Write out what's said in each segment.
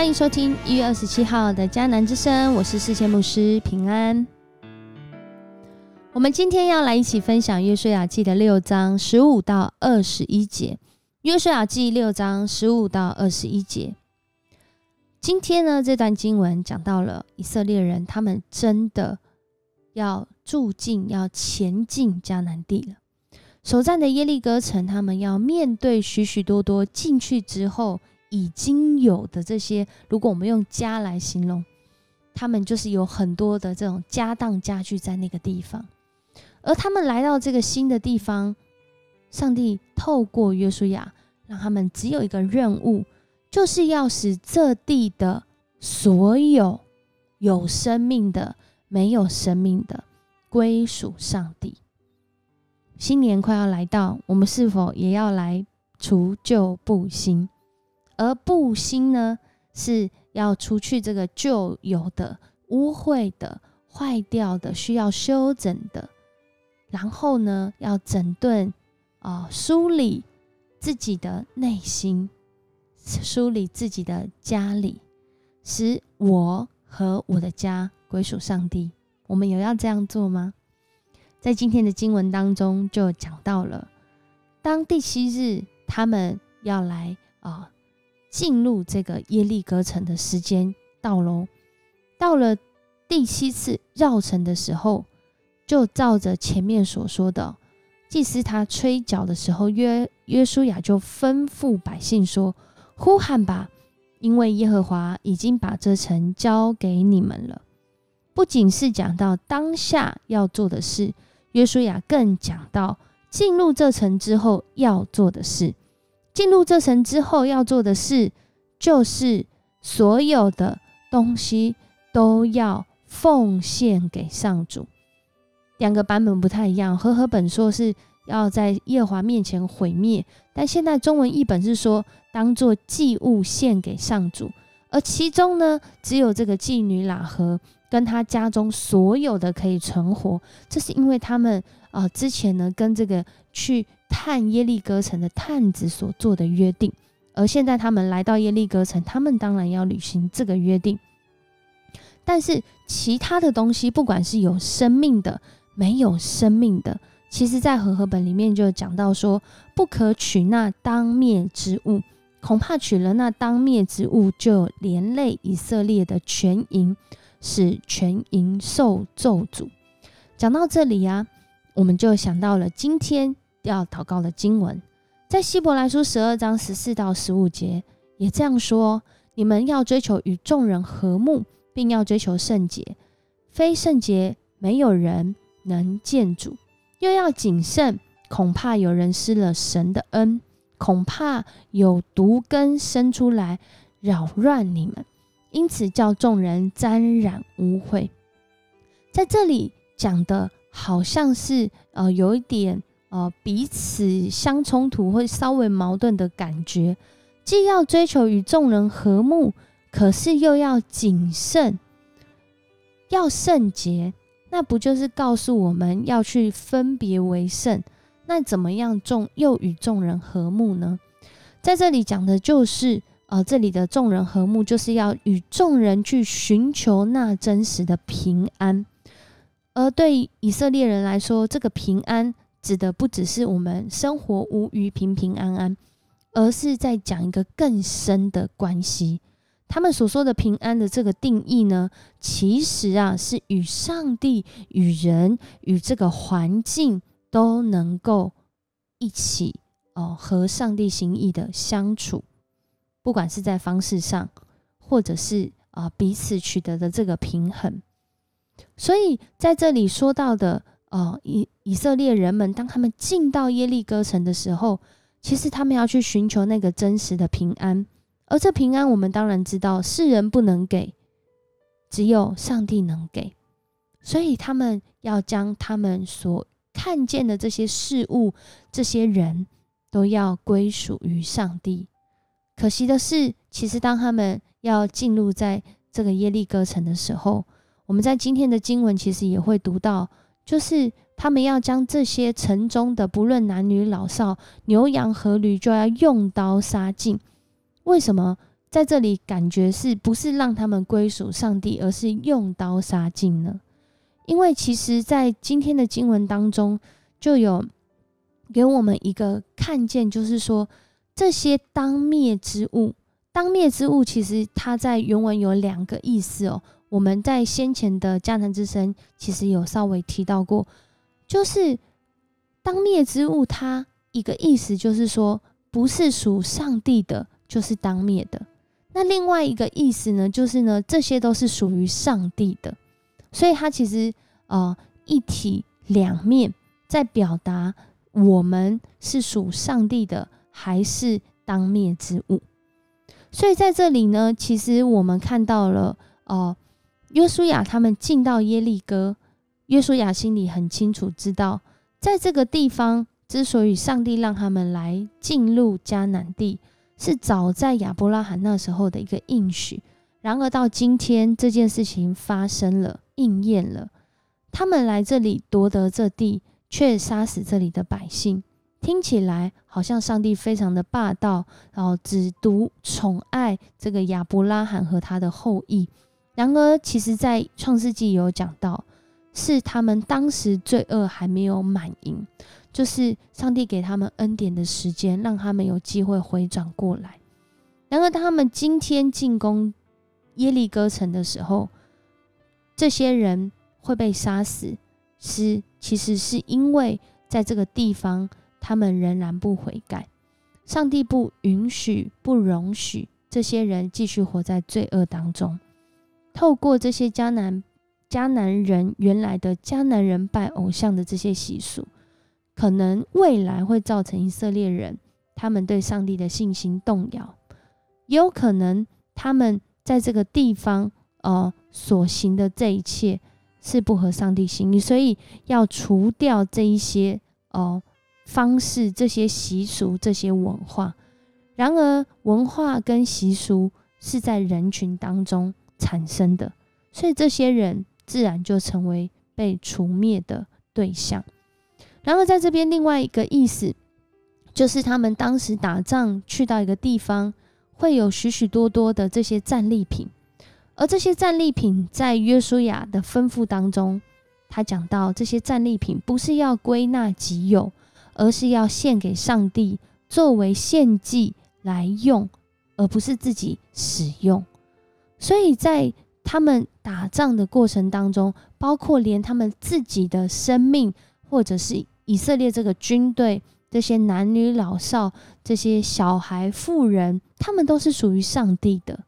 欢迎收听一月二十七号的迦南之声，我是世界牧师平安。我们今天要来一起分享约书亚记的六章十五到二十一节。约书亚记六章十五到二十一节。今天呢，这段经文讲到了以色列人，他们真的要住进、要前进迦南地了。首战的耶利哥城，他们要面对许许多多进去之后已经有的这些。如果我们用家来形容，他们就是有很多的这种家当家具在那个地方。而他们来到这个新的地方，上帝透过约书亚，让他们只有一个任务，就是要使这地的所有有生命的、没有生命的归属上帝。新年快要来到，我们是否也要来除旧布新？而布新呢，是要除去这个旧有的、污秽的、坏掉的、需要修整的，然后呢，要整顿啊，梳理自己的内心，梳理自己的家里，使我和我的家归属上帝。我们有要这样做吗？在今天的经文当中，就讲到了，当第七日他们要来啊进入这个耶利哥城的时间到喽，到了第七次绕城的时候，就照着前面所说的，祭司他吹角的时候，约约书亚就吩咐百姓说：“呼喊吧，因为耶和华已经把这城交给你们了。”不仅是讲到当下要做的事。约书亚更讲到进入这城之后要做的事。进入这城之后要做的事，就是所有的东西都要奉献给上主。两个版本不太一样，和合本说是要在耶和华面前毁灭，但现在中文译本是说当做祭物献给上主。而其中呢，只有这个妓女喇合。跟她家中所有的可以存活，这是因为他们啊之前呢跟这个去探耶利哥城的探子所做的约定，而现在他们来到耶利哥城，他们当然要履行这个约定。但是其他的东西，不管是有生命的、没有生命的，其实在和合本里面就讲到说，不可取那当灭之物，恐怕取了那当灭之物，就连累以色列的全营。使全营受咒诅。讲到这里呀，我们就想到了今天要祷告的经文，在希伯来书十二章十四到十五节也这样说：你们要追求与众人和睦，并要追求圣洁。非圣洁，没有人能见主。又要谨慎，恐怕有人失了神的恩，恐怕有毒根生出来扰乱你们。因此，叫众人沾染污秽。在这里讲的，好像是呃，有一点呃，彼此相冲突或稍微矛盾的感觉。既要追求与众人和睦，可是又要谨慎，要圣洁。那不就是告诉我们要去分别为圣？那怎么样众又与众人和睦呢？在这里讲的就是。呃，这里的众人和睦，就是要与众人去寻求那真实的平安。而对以色列人来说，这个平安指的不只是我们生活无虞、平平安安，而是在讲一个更深的关系。他们所说的平安的这个定义呢，其实啊，是与上帝、与人、与这个环境都能够一起哦，和上帝心意的相处。不管是在方式上，或者是啊彼此取得的这个平衡，所以在这里说到的，呃以以色列人们当他们进到耶利哥城的时候，其实他们要去寻求那个真实的平安，而这平安我们当然知道世人不能给，只有上帝能给，所以他们要将他们所看见的这些事物、这些人都要归属于上帝。可惜的是，其实当他们要进入在这个耶利哥城的时候，我们在今天的经文其实也会读到，就是他们要将这些城中的不论男女老少、牛羊和驴，就要用刀杀尽。为什么在这里感觉是不是让他们归属上帝，而是用刀杀尽呢？因为其实，在今天的经文当中，就有给我们一个看见，就是说这些当灭之物，当灭之物，其实它在原文有两个意思哦。我们在先前的迦南之声其实有稍微提到过，就是当灭之物，它一个意思就是说，不是属上帝的，就是当灭的。那另外一个意思呢，就是呢，这些都是属于上帝的，所以它其实呃一体两面，在表达我们是属上帝的，还是当灭之物。所以在这里呢，其实我们看到了哦，约书亚他们进到耶利哥，约书亚心里很清楚知道，在这个地方之所以上帝让他们来进入迦南地。是早在亚伯拉罕那时候的一个应许，然而到今天这件事情发生了，应验了。他们来这里夺得这地，却杀死这里的百姓，听起来好像上帝非常的霸道，然后只独宠爱这个亚伯拉罕和他的后裔。然而，其实在创世纪有讲到，是他们当时罪恶还没有满盈。就是上帝给他们恩典的时间，让他们有机会回转过来。然而，他们今天进攻耶利哥城的时候，这些人会被杀死，是其实是因为在这个地方，他们仍然不悔改。上帝不允许、不容许这些人继续活在罪恶当中。透过这些迦南迦南人原来的迦南人拜偶像的这些习俗。可能未来会造成以色列人他们对上帝的信心动摇，也有可能他们在这个地方呃所行的这一切是不合上帝心意，所以要除掉这一些哦方式、这些习俗、这些文化。然而，文化跟习俗是在人群当中产生的，所以这些人自然就成为被除灭的对象。然后在这边，另外一个意思就是他们当时打仗去到一个地方，会有许许多多的这些战利品，而这些战利品在约书亚的吩咐当中，他讲到这些战利品不是要归纳己有，而是要献给上帝作为献祭来用，而不是自己使用。所以在他们打仗的过程当中，包括连他们自己的生命，或者是以色列这个军队，这些男女老少、这些小孩、妇人，他们都是属于上帝的，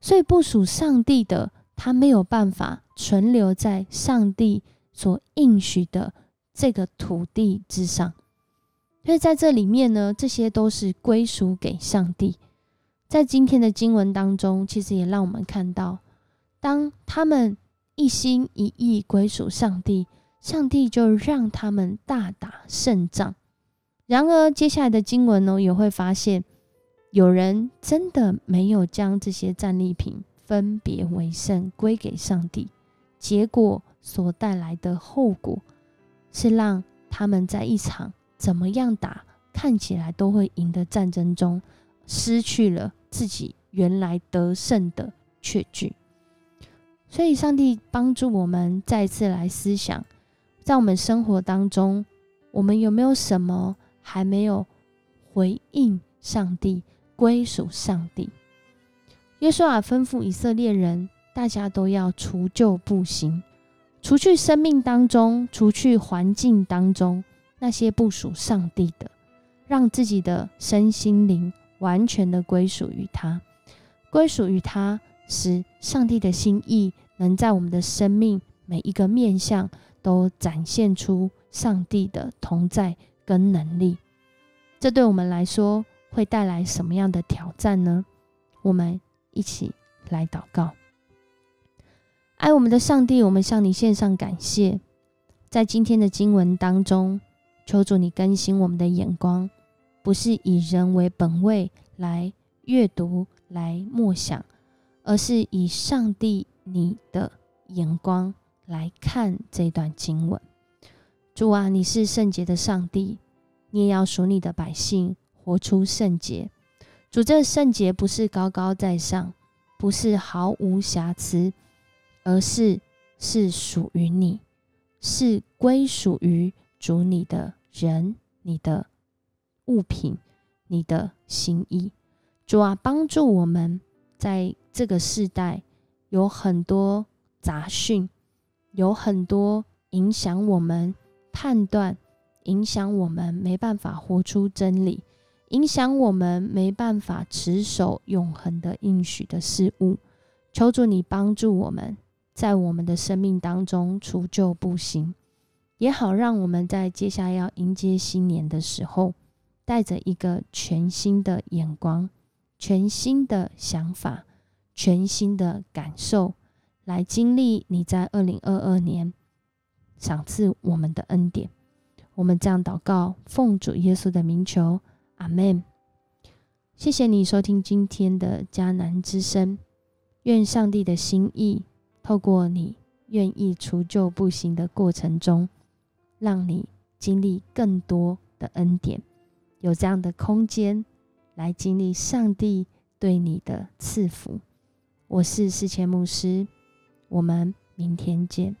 所以不属上帝的，他没有办法存留在上帝所应许的这个土地之上。所以在这里面呢，这些都是归属给上帝。在今天的经文当中，其实也让我们看到，当他们一心一意归属上帝。上帝就让他们大打胜仗。然而，接下来的经文呢，也会发现有人真的没有将这些战利品分别为圣归给上帝，结果所带来的后果是让他们在一场怎么样打看起来都会赢的战争中，失去了自己原来得胜的确据。所以，上帝帮助我们再次来思想。在我们生活当中，我们有没有什么还没有回应上帝、归属上帝？耶稣啊，吩咐以色列人，大家都要除旧布新，除去生命当中、除去环境当中那些不属上帝的，让自己的身心灵完全的归属于他，归属于他，使上帝的心意能在我们的生命每一个面向。都展现出上帝的同在跟能力，这对我们来说会带来什么样的挑战呢？我们一起来祷告。爱我们的上帝，我们向你献上感谢，在今天的经文当中，求主你更新我们的眼光，不是以人为本位来阅读、来默想，而是以上帝你的眼光。来看这段经文，主啊，你是圣洁的上帝，你也要属你的百姓活出圣洁。主，这圣洁不是高高在上，不是毫无瑕疵，而是是属于你，是归属于主你的人、你的物品、你的心意。主啊，帮助我们在这个世代有很多杂讯，有很多影响我们判断，影响我们没办法活出真理。影响我们没办法持守永恒的应许的事物，求主你帮助我们，在我们的生命当中除旧布新，也好让我们在接下来要迎接新年的时候，带着一个全新的眼光、全新的想法、全新的感受，来经历你在二零二二年赏赐我们的恩典。我们这样祷告，奉主耶稣的名求。阿门。谢谢你收听今天的迦南之声。愿上帝的心意透过你愿意除旧布新的过程中，让你经历更多的恩典，有这样的空间来经历上帝对你的赐福。我是世谦牧师，我们明天见。